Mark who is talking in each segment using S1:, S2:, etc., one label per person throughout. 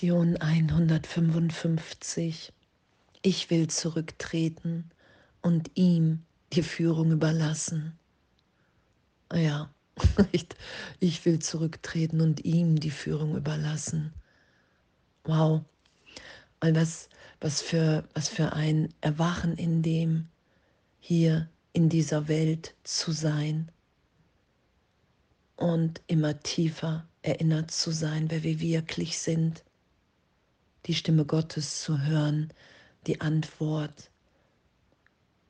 S1: Lektion 155. Ich will zurücktreten und ihm die Führung überlassen. Ja, ich, will zurücktreten und ihm die Führung überlassen. Wow, weil was, was, für, was für ein Erwachen in dem, hier in dieser Welt zu sein und immer tiefer erinnert zu sein, wer wir wirklich sind, die Stimme Gottes zu hören, die Antwort,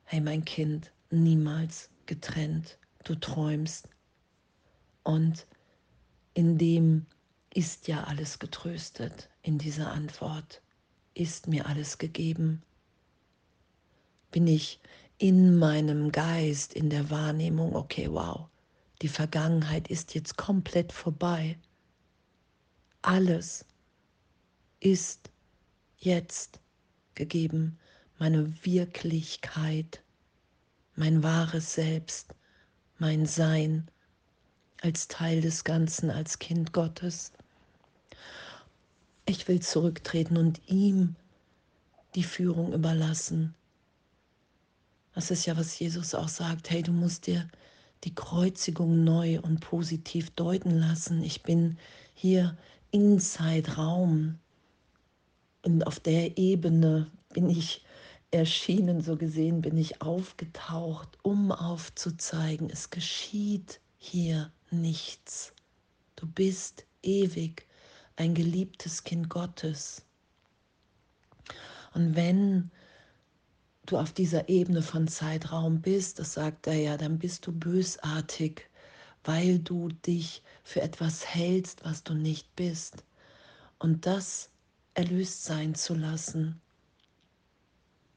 S1: hey mein Kind, niemals getrennt, du träumst. Und in dem ist ja alles getröstet, in dieser Antwort ist mir alles gegeben. Bin ich in meinem Geist, in der Wahrnehmung, okay, wow, die Vergangenheit ist jetzt komplett vorbei. Alles ist jetzt gegeben. Meine Wirklichkeit, mein wahres Selbst, mein Sein als Teil des Ganzen, als Kind Gottes. Ich will zurücktreten und ihm die Führung überlassen. Das ist ja, was Jesus auch sagt. Hey, du musst dir die Kreuzigung neu und positiv deuten lassen. Ich bin hier in Zeitraum und auf der Ebene bin ich erschienen, so gesehen bin ich aufgetaucht, um aufzuzeigen, es geschieht hier nichts. Du bist ewig ein geliebtes Kind Gottes. Und wenn du auf dieser Ebene von Zeitraum bist, das sagt er ja, dann bist du bösartig, weil du dich für etwas hältst, was du nicht bist. Und das erlöst sein zu lassen,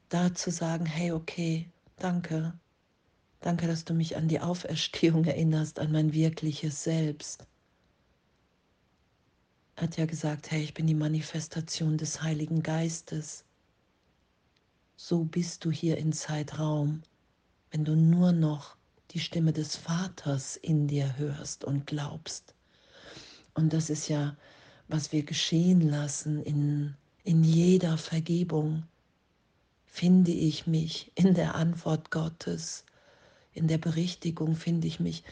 S1: da zu sagen, hey, okay, danke, danke, dass du mich an die Auferstehung erinnerst, an mein wirkliches Selbst. Er hat ja gesagt, hey, ich bin die Manifestation des Heiligen Geistes so bist du hier in Zeitraum, wenn du nur noch die Stimme des Vaters in dir hörst und glaubst. Und das ist ja, was wir geschehen lassen in, in jeder Vergebung, finde ich mich in der Antwort Gottes, in der Berichtigung finde ich mich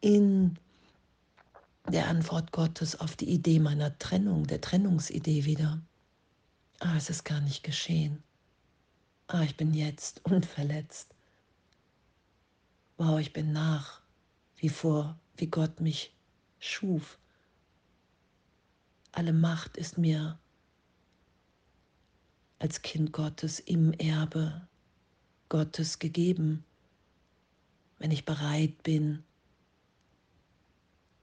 S1: in der Antwort Gottes auf die Idee meiner Trennung, der Trennungsidee wieder. Ah, es ist gar nicht geschehen ah, ich bin jetzt unverletzt. Wow, ich bin nach wie vor, wie Gott mich schuf. Alle Macht ist mir als Kind Gottes im Erbe Gottes gegeben, wenn ich bereit bin,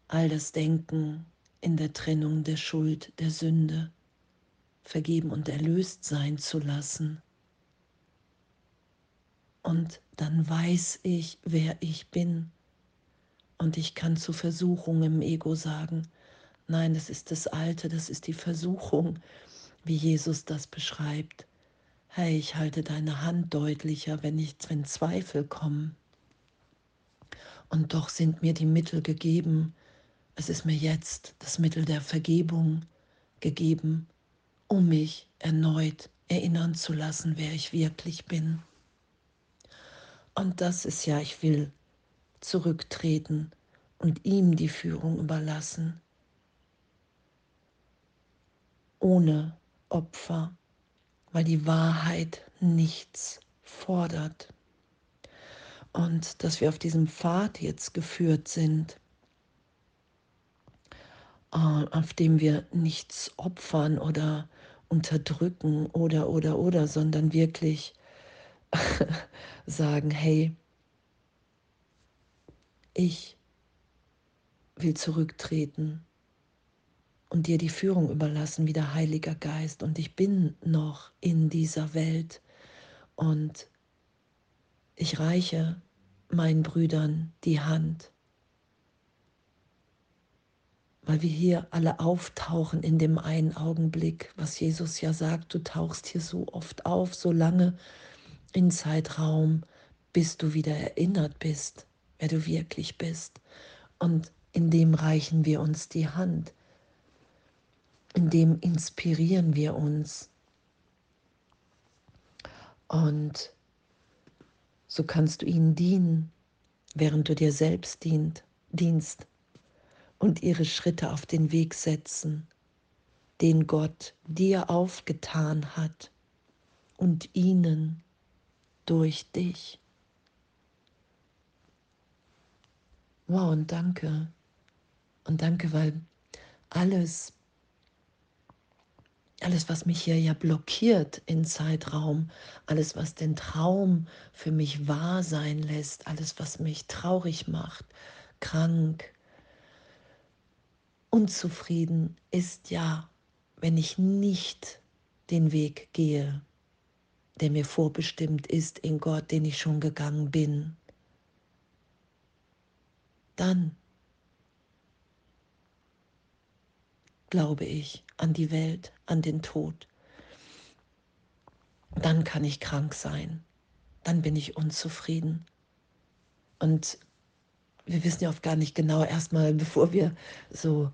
S1: all das Denken in der Trennung der Schuld, der Sünde, vergeben und erlöst sein zu lassen. Und dann weiß ich, wer ich bin. Und ich kann zu Versuchung im Ego sagen, nein, das ist das Alte, das ist die Versuchung, wie Jesus das beschreibt. Hey, ich halte deine Hand deutlicher, wenn, ich, wenn Zweifel kommen. Und doch sind mir die Mittel gegeben. Es ist mir jetzt das Mittel der Vergebung gegeben, um mich erneut erinnern zu lassen, wer ich wirklich bin. Und das ist ja, ich will zurücktreten und ihm die Führung überlassen, ohne Opfer, weil die Wahrheit nichts fordert. Und dass wir auf diesem Pfad jetzt geführt sind, äh, auf dem wir nichts opfern oder unterdrücken oder, oder, oder, sondern wirklich sagen, hey, ich will zurücktreten und dir die Führung überlassen wie der Heiliger Geist und ich bin noch in dieser Welt und ich reiche meinen Brüdern die Hand, weil wir hier alle auftauchen in dem einen Augenblick, was Jesus ja sagt, du tauchst hier so oft auf, so lange, in Zeitraum, bis du wieder erinnert bist, wer du wirklich bist. Und in dem reichen wir uns die Hand. In dem inspirieren wir uns. Und so kannst du ihnen dienen, während du dir selbst dient, dienst und ihre Schritte auf den Weg setzen, den Gott dir aufgetan hat und ihnen durch dich. Wow, und danke. Und danke, weil alles, alles, was mich hier ja blockiert in Zeitraum, alles, was den Traum für mich wahr sein lässt, alles, was mich traurig macht, krank, unzufrieden, ist ja, wenn ich nicht den Weg gehe, der mir vorbestimmt ist in Gott, den ich schon gegangen bin, dann glaube ich an die Welt, an den Tod. Dann kann ich krank sein, dann bin ich unzufrieden. Und wir wissen ja oft gar nicht genau, erstmal bevor wir so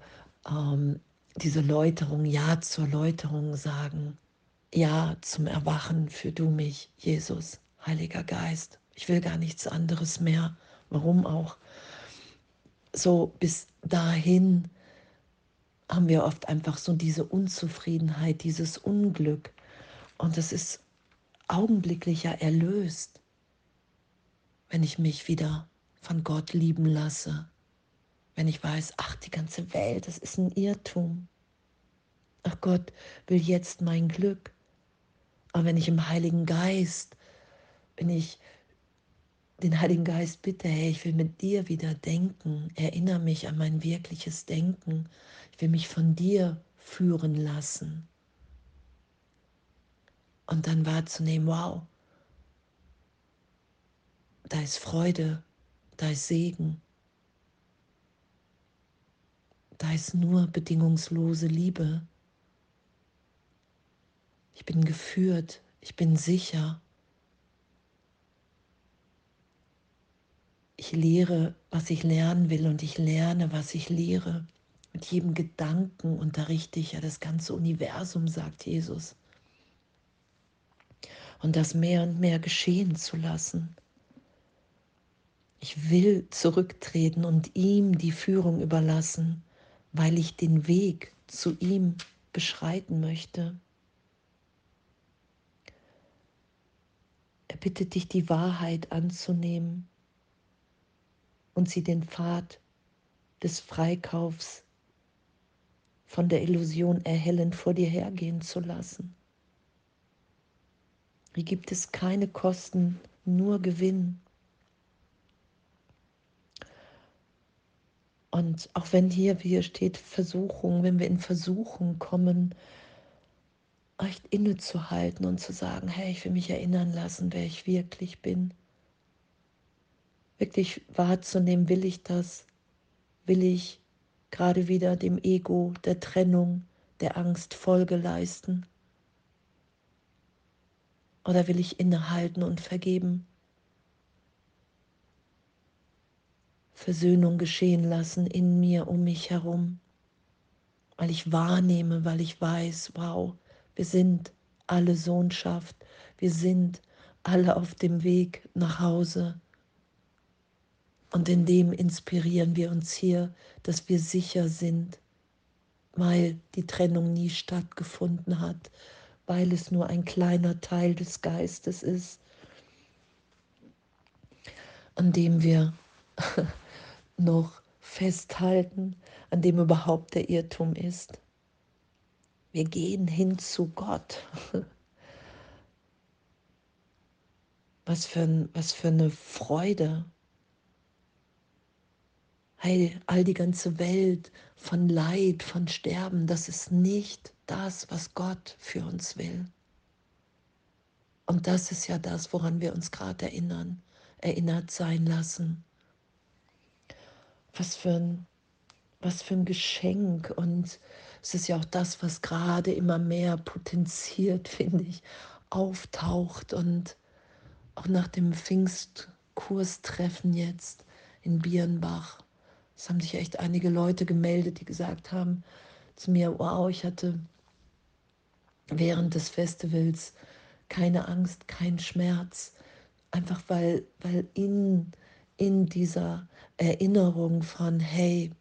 S1: ähm, diese Läuterung, Ja zur Läuterung sagen, Ja zum Erwachen für du mich, Jesus, Heiliger Geist. Ich will gar nichts anderes mehr. Warum auch? So bis dahin haben wir oft einfach so diese Unzufriedenheit, dieses Unglück. Und es ist augenblicklicher erlöst, wenn ich mich wieder von Gott lieben lasse. Wenn ich weiß, ach, die ganze Welt, das ist ein Irrtum. Ach, Gott will jetzt mein Glück. Aber wenn ich im Heiligen Geist, wenn ich den Heiligen Geist bitte, hey, ich will mit dir wieder denken, erinnere mich an mein wirkliches Denken, ich will mich von dir führen lassen. Und dann wahrzunehmen, wow, da ist Freude, da ist Segen, da ist nur bedingungslose Liebe. Ich bin geführt, ich bin sicher. Lehre, was ich lernen will und ich lerne, was ich lehre. Mit jedem Gedanken unterrichte ich ja das ganze Universum, sagt Jesus. Und das mehr und mehr geschehen zu lassen. Ich will zurücktreten und ihm die Führung überlassen, weil ich den Weg zu ihm beschreiten möchte. Er bittet dich, die Wahrheit anzunehmen und sie den Pfad des Freikaufs von der Illusion erhellend vor dir hergehen zu lassen. Hier gibt es keine Kosten, nur Gewinn. Und auch wenn hier, wie hier steht, Versuchung, wenn wir in Versuchung kommen, echt innezuhalten und zu sagen, hey, ich will mich erinnern lassen, wer ich wirklich bin wirklich wahrzunehmen, will ich das? Will ich gerade wieder dem Ego, der Trennung, der Angst Folge leisten? Oder will ich innehalten und vergeben? Versöhnung geschehen lassen in mir, um mich herum, weil ich wahrnehme, weil ich weiß, wow, wir sind alle Sohnschaft, wir sind alle auf dem Weg nach Hause und in dem inspirieren wir uns hier, dass wir sicher sind, weil die Trennung nie stattgefunden hat, weil es nur ein kleiner Teil des Geistes ist, an dem wir noch festhalten, an dem überhaupt der Irrtum ist. Wir gehen hin zu Gott. Was für, ein, was für eine Freude, Hey, all die ganze Welt von Leid, von Sterben, das ist nicht das, was Gott für uns will. Und das ist ja das, woran wir uns gerade erinnern, erinnert sein lassen. Was für ein, was für ein Geschenk. Und es ist ja auch das, was gerade immer mehr potenziert, finde ich, auftaucht. Und auch nach dem Pfingstkurstreffen jetzt in Birnbach es haben sich echt einige Leute gemeldet, die gesagt haben, zu mir, wow, ich hatte während des Festivals keine Angst, kein Schmerz, einfach weil, weil in, in dieser Erinnerung von, hey,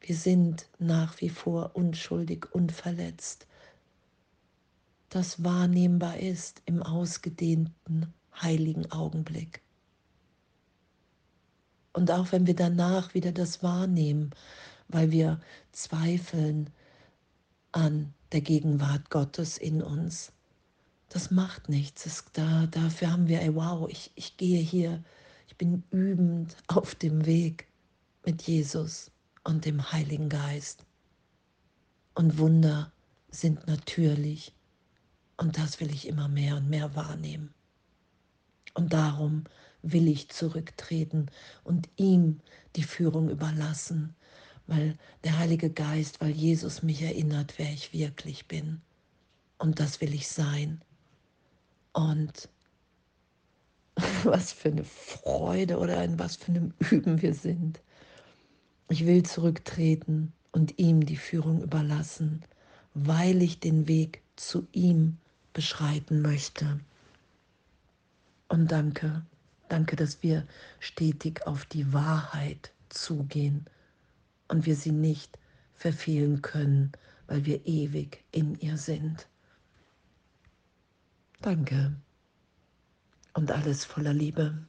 S1: wir sind nach wie vor unschuldig, unverletzt, das wahrnehmbar ist im ausgedehnten heiligen Augenblick. Und auch wenn wir danach wieder das wahrnehmen, weil wir zweifeln an der Gegenwart Gottes in uns, das macht nichts. Das, da, dafür haben wir, ey, wow, ich, ich gehe hier, ich bin übend auf dem Weg mit Jesus und dem Heiligen Geist. Und Wunder sind natürlich. Und das will ich immer mehr und mehr wahrnehmen. Und darum will ich zurücktreten und ihm die Führung überlassen, weil der Heilige Geist, weil Jesus mich erinnert, wer ich wirklich bin. Und das will ich sein. Und was für eine Freude oder in was für einem Üben wir sind. Ich will zurücktreten und ihm die Führung überlassen, weil ich den Weg zu ihm beschreiten möchte. Und danke, danke, dass wir stetig auf die Wahrheit zugehen und wir sie nicht verfehlen können, weil wir ewig in ihr sind. Danke und alles voller Liebe.